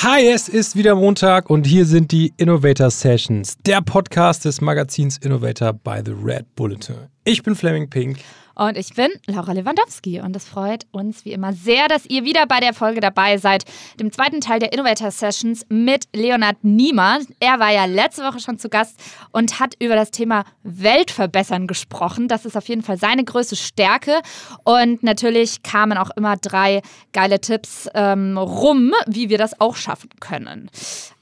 Hi, es ist wieder Montag und hier sind die Innovator Sessions, der Podcast des Magazins Innovator by the Red Bulletin. Ich bin Fleming Pink. Und ich bin Laura Lewandowski und es freut uns wie immer sehr, dass ihr wieder bei der Folge dabei seid, dem zweiten Teil der Innovator Sessions mit Leonard Niemer. Er war ja letzte Woche schon zu Gast und hat über das Thema Weltverbessern gesprochen. Das ist auf jeden Fall seine größte Stärke. Und natürlich kamen auch immer drei geile Tipps ähm, rum, wie wir das auch schaffen können.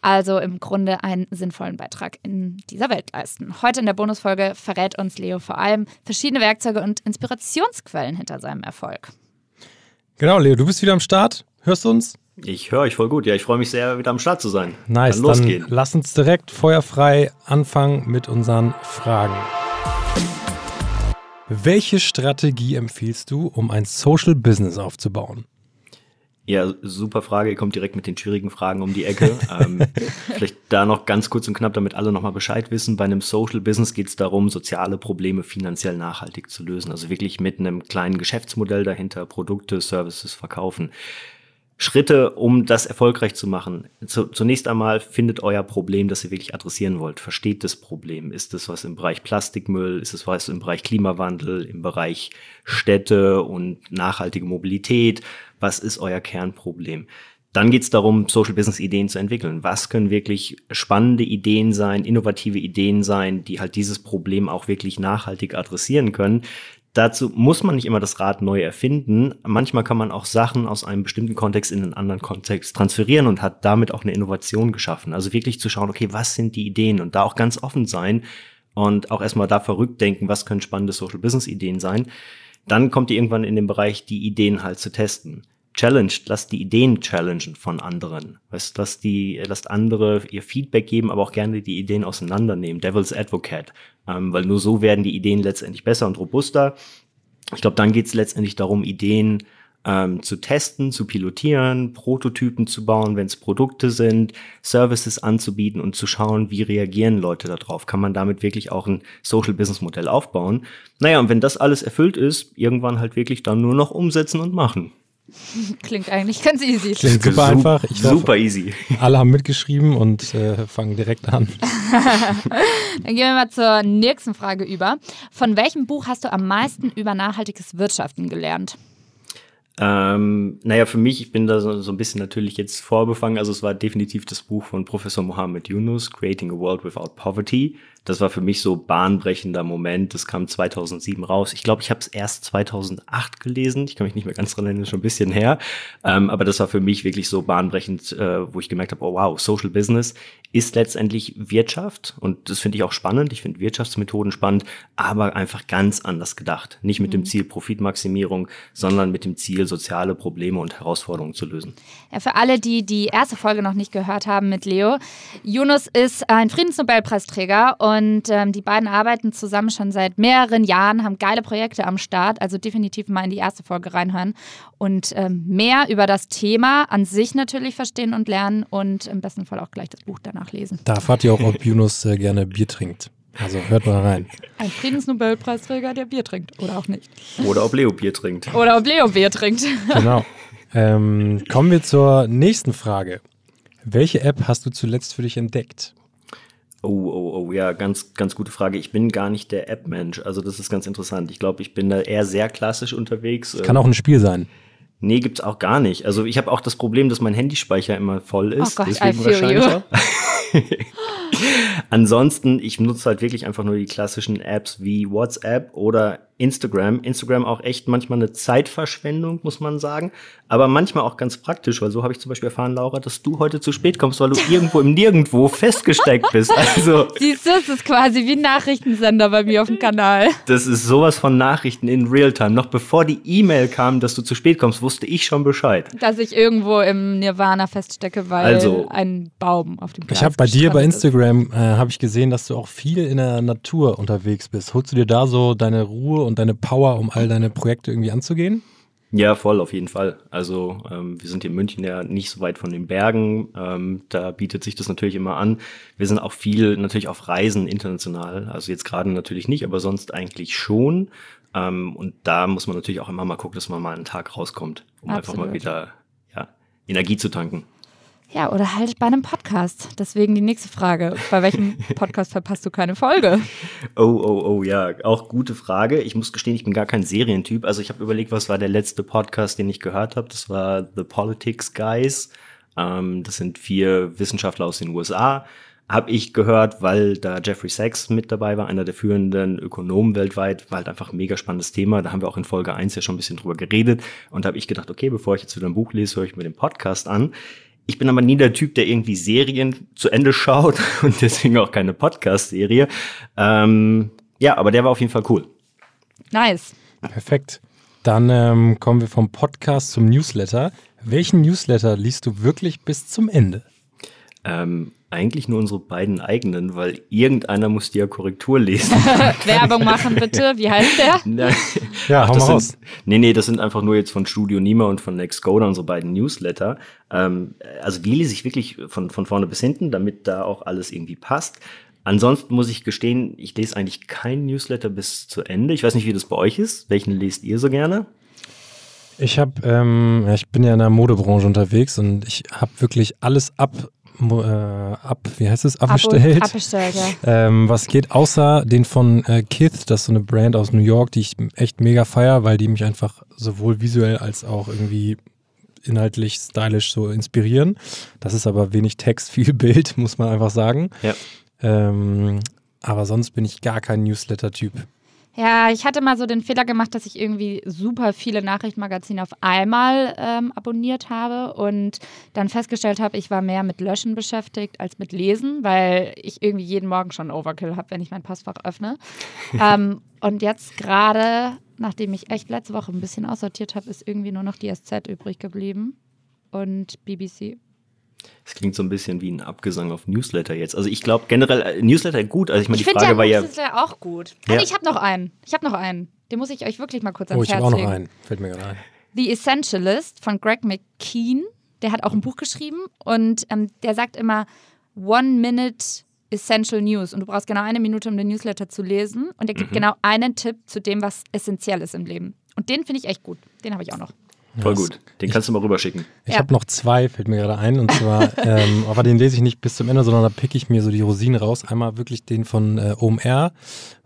Also im Grunde einen sinnvollen Beitrag in dieser Welt leisten. Heute in der Bonusfolge verrät uns Leo vor allem verschiedene Werkzeuge und Inspirationsquellen hinter seinem Erfolg. Genau, Leo, du bist wieder am Start. Hörst du uns? Ich höre euch voll gut. Ja, ich freue mich sehr, wieder am Start zu sein. Nice. Losgehen. Dann lass uns direkt feuerfrei anfangen mit unseren Fragen. Welche Strategie empfiehlst du, um ein Social Business aufzubauen? Ja, super Frage. Ihr kommt direkt mit den schwierigen Fragen um die Ecke. ähm, vielleicht da noch ganz kurz und knapp, damit alle nochmal Bescheid wissen. Bei einem Social Business geht es darum, soziale Probleme finanziell nachhaltig zu lösen. Also wirklich mit einem kleinen Geschäftsmodell dahinter, Produkte, Services verkaufen. Schritte, um das erfolgreich zu machen. Zunächst einmal findet euer Problem, das ihr wirklich adressieren wollt. Versteht das Problem. Ist es was im Bereich Plastikmüll? Ist es was im Bereich Klimawandel? Im Bereich Städte und nachhaltige Mobilität? Was ist euer Kernproblem? Dann geht es darum, Social Business Ideen zu entwickeln. Was können wirklich spannende Ideen sein, innovative Ideen sein, die halt dieses Problem auch wirklich nachhaltig adressieren können. Dazu muss man nicht immer das Rad neu erfinden. Manchmal kann man auch Sachen aus einem bestimmten Kontext in einen anderen Kontext transferieren und hat damit auch eine Innovation geschaffen. Also wirklich zu schauen, okay, was sind die Ideen und da auch ganz offen sein und auch erstmal da verrückt denken, was können spannende Social Business Ideen sein. Dann kommt ihr irgendwann in den Bereich, die Ideen halt zu testen challenged, lasst die Ideen challengen von anderen. Weißt, lasst die, lasst andere ihr Feedback geben, aber auch gerne die Ideen auseinandernehmen. Devil's Advocate. Ähm, weil nur so werden die Ideen letztendlich besser und robuster. Ich glaube, dann geht es letztendlich darum, Ideen ähm, zu testen, zu pilotieren, Prototypen zu bauen, wenn es Produkte sind, Services anzubieten und zu schauen, wie reagieren Leute darauf. Kann man damit wirklich auch ein Social Business Modell aufbauen? Naja, und wenn das alles erfüllt ist, irgendwann halt wirklich dann nur noch umsetzen und machen. Klingt eigentlich ganz easy. Klingt super einfach. Ich super easy. Alle haben mitgeschrieben und äh, fangen direkt an. Dann gehen wir mal zur nächsten Frage über. Von welchem Buch hast du am meisten über nachhaltiges Wirtschaften gelernt? Ähm, naja, für mich, ich bin da so, so, ein bisschen natürlich jetzt vorbefangen. Also es war definitiv das Buch von Professor Mohammed Yunus, Creating a World Without Poverty. Das war für mich so bahnbrechender Moment. Das kam 2007 raus. Ich glaube, ich habe es erst 2008 gelesen. Ich kann mich nicht mehr ganz dran erinnern, schon ein bisschen her. Ähm, aber das war für mich wirklich so bahnbrechend, äh, wo ich gemerkt habe, oh wow, Social Business ist letztendlich Wirtschaft. Und das finde ich auch spannend. Ich finde Wirtschaftsmethoden spannend, aber einfach ganz anders gedacht. Nicht mit mhm. dem Ziel Profitmaximierung, sondern mit dem Ziel, soziale Probleme und Herausforderungen zu lösen. Ja, für alle, die die erste Folge noch nicht gehört haben mit Leo, Yunus ist ein Friedensnobelpreisträger und und ähm, die beiden arbeiten zusammen schon seit mehreren Jahren, haben geile Projekte am Start. Also definitiv mal in die erste Folge reinhören und ähm, mehr über das Thema an sich natürlich verstehen und lernen und im besten Fall auch gleich das Buch danach lesen. Da erfahrt ihr auch, ob Yunus äh, gerne Bier trinkt. Also hört mal rein. Ein Friedensnobelpreisträger, der Bier trinkt oder auch nicht. Oder ob Leo Bier trinkt. Oder ob Leo Bier trinkt. Genau. Ähm, kommen wir zur nächsten Frage. Welche App hast du zuletzt für dich entdeckt? Oh, oh, oh, ja, ganz, ganz gute Frage. Ich bin gar nicht der App-Mensch. Also das ist ganz interessant. Ich glaube, ich bin da eher sehr klassisch unterwegs. Kann auch ein Spiel sein. Nee, gibt's auch gar nicht. Also ich habe auch das Problem, dass mein Handyspeicher immer voll ist. Oh Gott, deswegen I feel wahrscheinlich you. Ansonsten, ich nutze halt wirklich einfach nur die klassischen Apps wie WhatsApp oder Instagram. Instagram auch echt manchmal eine Zeitverschwendung, muss man sagen. Aber manchmal auch ganz praktisch, weil so habe ich zum Beispiel erfahren, Laura, dass du heute zu spät kommst, weil du irgendwo im Nirgendwo festgesteckt bist. Also, Siehst du, es ist quasi wie ein Nachrichtensender bei mir auf dem Kanal. Das ist sowas von Nachrichten in Realtime. Noch bevor die E-Mail kam, dass du zu spät kommst, wusste ich schon Bescheid. Dass ich irgendwo im Nirvana feststecke, weil also, ein Baum auf dem Glas Ich habe bei dir bei Instagram, äh, habe ich gesehen, dass du auch viel in der Natur unterwegs bist. Holst du dir da so deine Ruhe und deine Power, um all deine Projekte irgendwie anzugehen? Ja, voll, auf jeden Fall. Also ähm, wir sind hier in München ja nicht so weit von den Bergen. Ähm, da bietet sich das natürlich immer an. Wir sind auch viel natürlich auf Reisen international. Also jetzt gerade natürlich nicht, aber sonst eigentlich schon. Ähm, und da muss man natürlich auch immer mal gucken, dass man mal einen Tag rauskommt, um Absolut. einfach mal wieder ja, Energie zu tanken. Ja, oder halt bei einem Podcast. Deswegen die nächste Frage. Bei welchem Podcast verpasst du keine Folge? Oh, oh, oh, ja, auch gute Frage. Ich muss gestehen, ich bin gar kein Serientyp. Also ich habe überlegt, was war der letzte Podcast, den ich gehört habe. Das war The Politics Guys. Ähm, das sind vier Wissenschaftler aus den USA. Habe ich gehört, weil da Jeffrey Sachs mit dabei war, einer der führenden Ökonomen weltweit, war halt einfach ein mega spannendes Thema. Da haben wir auch in Folge 1 ja schon ein bisschen drüber geredet. Und da habe ich gedacht, okay, bevor ich jetzt wieder ein Buch lese, höre ich mir den Podcast an. Ich bin aber nie der Typ, der irgendwie Serien zu Ende schaut und deswegen auch keine Podcast-Serie. Ähm, ja, aber der war auf jeden Fall cool. Nice. Perfekt. Dann ähm, kommen wir vom Podcast zum Newsletter. Welchen Newsletter liest du wirklich bis zum Ende? Ähm, eigentlich nur unsere beiden eigenen, weil irgendeiner muss die ja Korrektur lesen. Werbung machen bitte. Wie heißt der? Nein. Ja, Ach, hau das mal raus. sind, nee, nee, das sind einfach nur jetzt von Studio Nima und von Nextcoder unsere beiden Newsletter. Ähm, also die lese ich wirklich von, von vorne bis hinten, damit da auch alles irgendwie passt. Ansonsten muss ich gestehen, ich lese eigentlich keinen Newsletter bis zu Ende. Ich weiß nicht, wie das bei euch ist. Welchen lest ihr so gerne? Ich habe, ähm, ja, ich bin ja in der Modebranche unterwegs und ich habe wirklich alles ab, äh, ab, wie heißt es, abbestellt. Abbestellt, ja. Ähm, was geht, außer den von äh, Kith, das ist so eine Brand aus New York, die ich echt mega feier, weil die mich einfach sowohl visuell als auch irgendwie inhaltlich, stylisch so inspirieren. Das ist aber wenig Text, viel Bild, muss man einfach sagen. Ja. Ähm, aber sonst bin ich gar kein Newsletter-Typ. Ja, ich hatte mal so den Fehler gemacht, dass ich irgendwie super viele Nachrichtenmagazine auf einmal ähm, abonniert habe und dann festgestellt habe, ich war mehr mit Löschen beschäftigt als mit Lesen, weil ich irgendwie jeden Morgen schon Overkill habe, wenn ich mein Postfach öffne. ähm, und jetzt gerade, nachdem ich echt letzte Woche ein bisschen aussortiert habe, ist irgendwie nur noch die SZ übrig geblieben und BBC. Das klingt so ein bisschen wie ein Abgesang auf Newsletter jetzt. Also ich glaube generell äh, Newsletter gut. Also ich meine, Ich die finde Frage ja war ja, Newsletter auch gut. Ja. Also ich habe noch einen. Ich habe noch einen. Den muss ich euch wirklich mal kurz ans Oh, ich Herz habe auch noch legen. einen. Fällt mir gerade ein. The Essentialist von Greg McKean. Der hat auch ein Buch geschrieben und ähm, der sagt immer One Minute Essential News. Und du brauchst genau eine Minute, um den Newsletter zu lesen. Und er gibt genau einen Tipp zu dem, was essentiell ist im Leben. Und den finde ich echt gut. Den habe ich auch noch. Voll gut. Den kannst du mal rüberschicken. Ich Ja. habe noch zwei, fällt mir gerade ein. Und zwar, ähm, aber den lese ich nicht bis zum Ende, sondern da picke ich mir so die Rosinen raus. Einmal wirklich den von äh, OMR.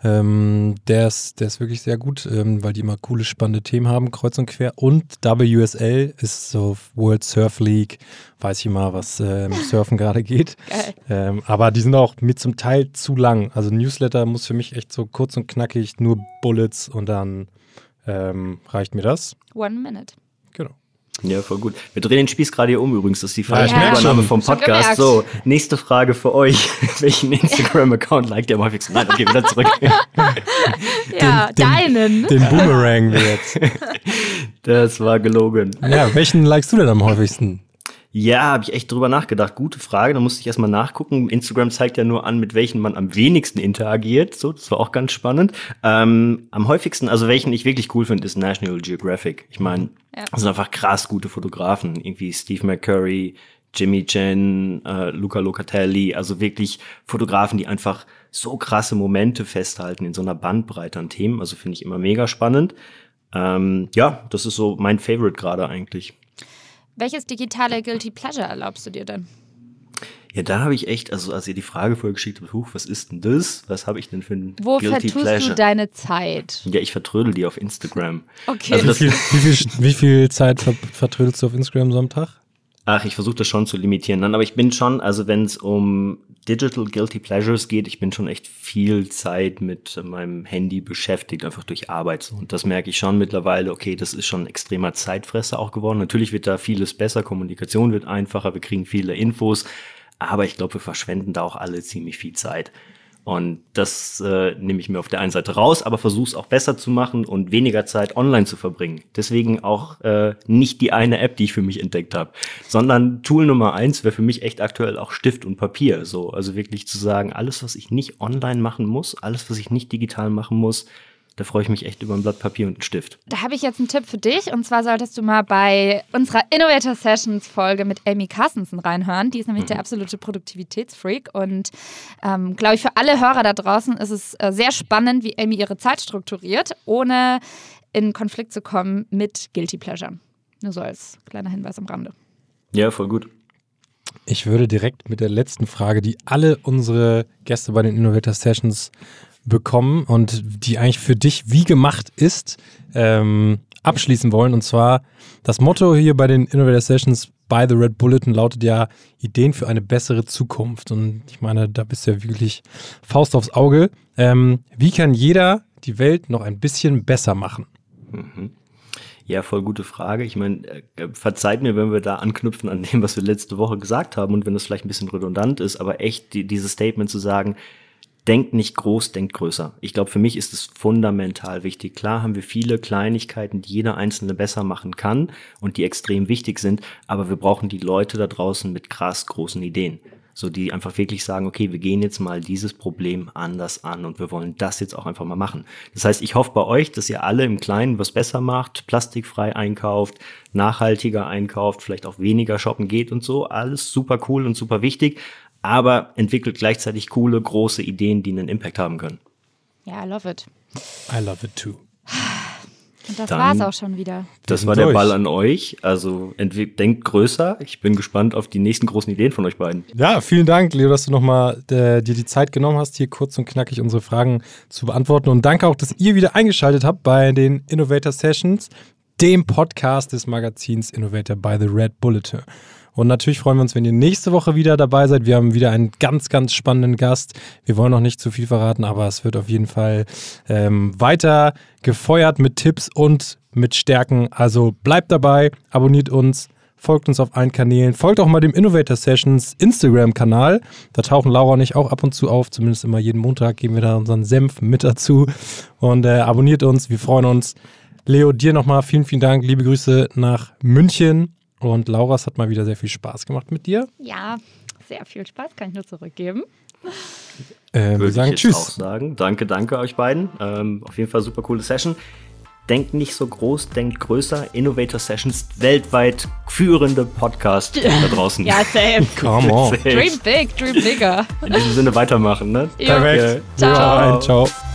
Ähm, der, ist, der ist wirklich sehr gut, ähm, weil die immer coole, spannende Themen haben, kreuz und quer. Und WSL ist so World Surf League. Weiß ich mal, was äh, im Surfen gerade geht. Geil. Ähm, aber die sind auch mir zum Teil zu lang. Also Newsletter muss für mich echt so kurz und knackig, nur Bullets und dann ähm, reicht mir das. One Minute. Genau. Ja, voll gut. Wir drehen den Spieß gerade hier um übrigens. Das ist die Ja, ich falsche merk Übernahme vom Podcast. So, nächste Frage für euch. Welchen Instagram-Account liked ihr am häufigsten? Nein, okay, wieder zurück. Ja, deinen. Den Boomerang jetzt. Das war gelogen. Ja, welchen likest du denn am häufigsten? Ja, habe ich echt drüber nachgedacht. Gute Frage. Da musste ich erstmal nachgucken. Instagram zeigt ja nur an, mit welchen man am wenigsten interagiert. So, das war auch ganz spannend. Ähm, am häufigsten, also welchen ich wirklich cool finde, ist National Geographic. Ich meine, Ja. das sind einfach krass gute Fotografen. Irgendwie Steve McCurry, Jimmy Chen, äh, Luca Locatelli. Also wirklich Fotografen, die einfach so krasse Momente festhalten in so einer Bandbreite an Themen. Also finde ich immer mega spannend. Ähm, ja, das ist so mein Favorite gerade eigentlich. Welches digitale Guilty Pleasure erlaubst du dir denn? Ja, da habe ich echt, also als ihr die Frage vorher geschickt habt, huch, was ist denn das? Was habe ich denn für ein Wo Guilty vertust Pleasure? du deine Zeit? ja, ich vertrödel die auf Instagram. Okay. Also Wie viel, wie viel, wie viel Zeit ver vertrödelst du auf Instagram so am Tag? Ach, ich versuche das schon zu limitieren. Dann, aber ich bin schon, also wenn es um Digital Guilty Pleasures geht, ich bin schon echt viel Zeit mit meinem Handy beschäftigt, einfach durch Arbeit. Und das merke ich schon mittlerweile, okay, das ist schon ein extremer Zeitfresser auch geworden. Natürlich wird da vieles besser, Kommunikation wird einfacher, wir kriegen viele Infos, aber ich glaube, wir verschwenden da auch alle ziemlich viel Zeit. Und das äh, nehme ich mir auf der einen Seite raus, aber versuche es auch besser zu machen und weniger Zeit online zu verbringen. Deswegen auch äh, nicht die eine App, die ich für mich entdeckt habe, sondern Tool Nummer eins wäre für mich echt aktuell auch Stift und Papier. So, also wirklich zu sagen, alles, was ich nicht online machen muss, alles, was ich nicht digital machen muss, da freue ich mich echt über ein Blatt Papier und einen Stift. Da habe ich jetzt einen Tipp für dich. Und zwar solltest du mal bei unserer Innovator Sessions Folge mit Amy Carstensen reinhören. Die ist nämlich der absolute Produktivitätsfreak. Und ähm, glaube ich, für alle Hörer da draußen ist es äh, sehr spannend, wie Amy ihre Zeit strukturiert, ohne in Konflikt zu kommen mit Guilty Pleasure. Nur so als kleiner Hinweis am Rande. Ja, voll gut. Ich würde direkt mit der letzten Frage, die alle unsere Gäste bei den Innovator Sessions bekommen und die eigentlich für dich wie gemacht ist, ähm, abschließen wollen. Und zwar das Motto hier bei den Innovator Sessions by the Red Bulletin lautet ja Ideen für eine bessere Zukunft. Und ich meine, da bist du ja wirklich Faust aufs Auge. Ähm, wie kann jeder die Welt noch ein bisschen besser machen? Mhm. Ja, voll gute Frage. Ich meine, äh, verzeiht mir, wenn wir da anknüpfen an dem, was wir letzte Woche gesagt haben und wenn das vielleicht ein bisschen redundant ist, aber echt die, dieses Statement zu sagen, denkt nicht groß, denkt größer. Ich glaube, für mich ist es fundamental wichtig. Klar haben wir viele Kleinigkeiten, die jeder Einzelne besser machen kann und die extrem wichtig sind, aber wir brauchen die Leute da draußen mit krass großen Ideen. So, die einfach wirklich sagen, okay, wir gehen jetzt mal dieses Problem anders an und wir wollen das jetzt auch einfach mal machen. Das heißt, ich hoffe bei euch, dass ihr alle im Kleinen was besser macht, plastikfrei einkauft, nachhaltiger einkauft, vielleicht auch weniger shoppen geht und so. Alles super cool und super wichtig aber entwickelt gleichzeitig coole, große Ideen, die einen Impact haben können. Ja, I love it. I love it too. Und das Dann, war's auch schon wieder. Das war der durch. Ball an euch. Also denkt größer. Ich bin gespannt auf die nächsten großen Ideen von euch beiden. Ja, vielen Dank, Leo, dass du nochmal äh, dir die Zeit genommen hast, hier kurz und knackig unsere Fragen zu beantworten. Und danke auch, dass ihr wieder eingeschaltet habt bei den Innovator Sessions, dem Podcast des Magazins Innovator by the Red Bulletin. Und natürlich freuen wir uns, wenn ihr nächste Woche wieder dabei seid. Wir haben wieder einen ganz, ganz spannenden Gast. Wir wollen noch nicht zu viel verraten, aber es wird auf jeden Fall ähm, weiter gefeuert mit Tipps und mit Stärken. Also bleibt dabei, abonniert uns. Folgt uns auf allen Kanälen. Folgt auch mal dem Innovator Sessions Instagram-Kanal. Da tauchen Laura und ich auch ab und zu auf. Zumindest immer jeden Montag geben wir da unseren Senf mit dazu. Und äh, abonniert uns. Wir freuen uns. Leo, dir nochmal vielen, vielen Dank. Liebe Grüße nach München. Und Laura, es hat mal wieder sehr viel Spaß gemacht mit dir. Ja, sehr viel Spaß, kann ich nur zurückgeben. Äh, wir sagen Tschüss. Auch sagen. Danke, danke euch beiden. Ähm, auf jeden Fall super coole Session. Denkt nicht so groß, denkt größer. Innovator Sessions, weltweit führende Podcast da draußen. ja, safe. Come on. Dream big, dream bigger. In diesem Sinne weitermachen, ne? Ja. Perfekt. Ciao. Ciao. Ciao.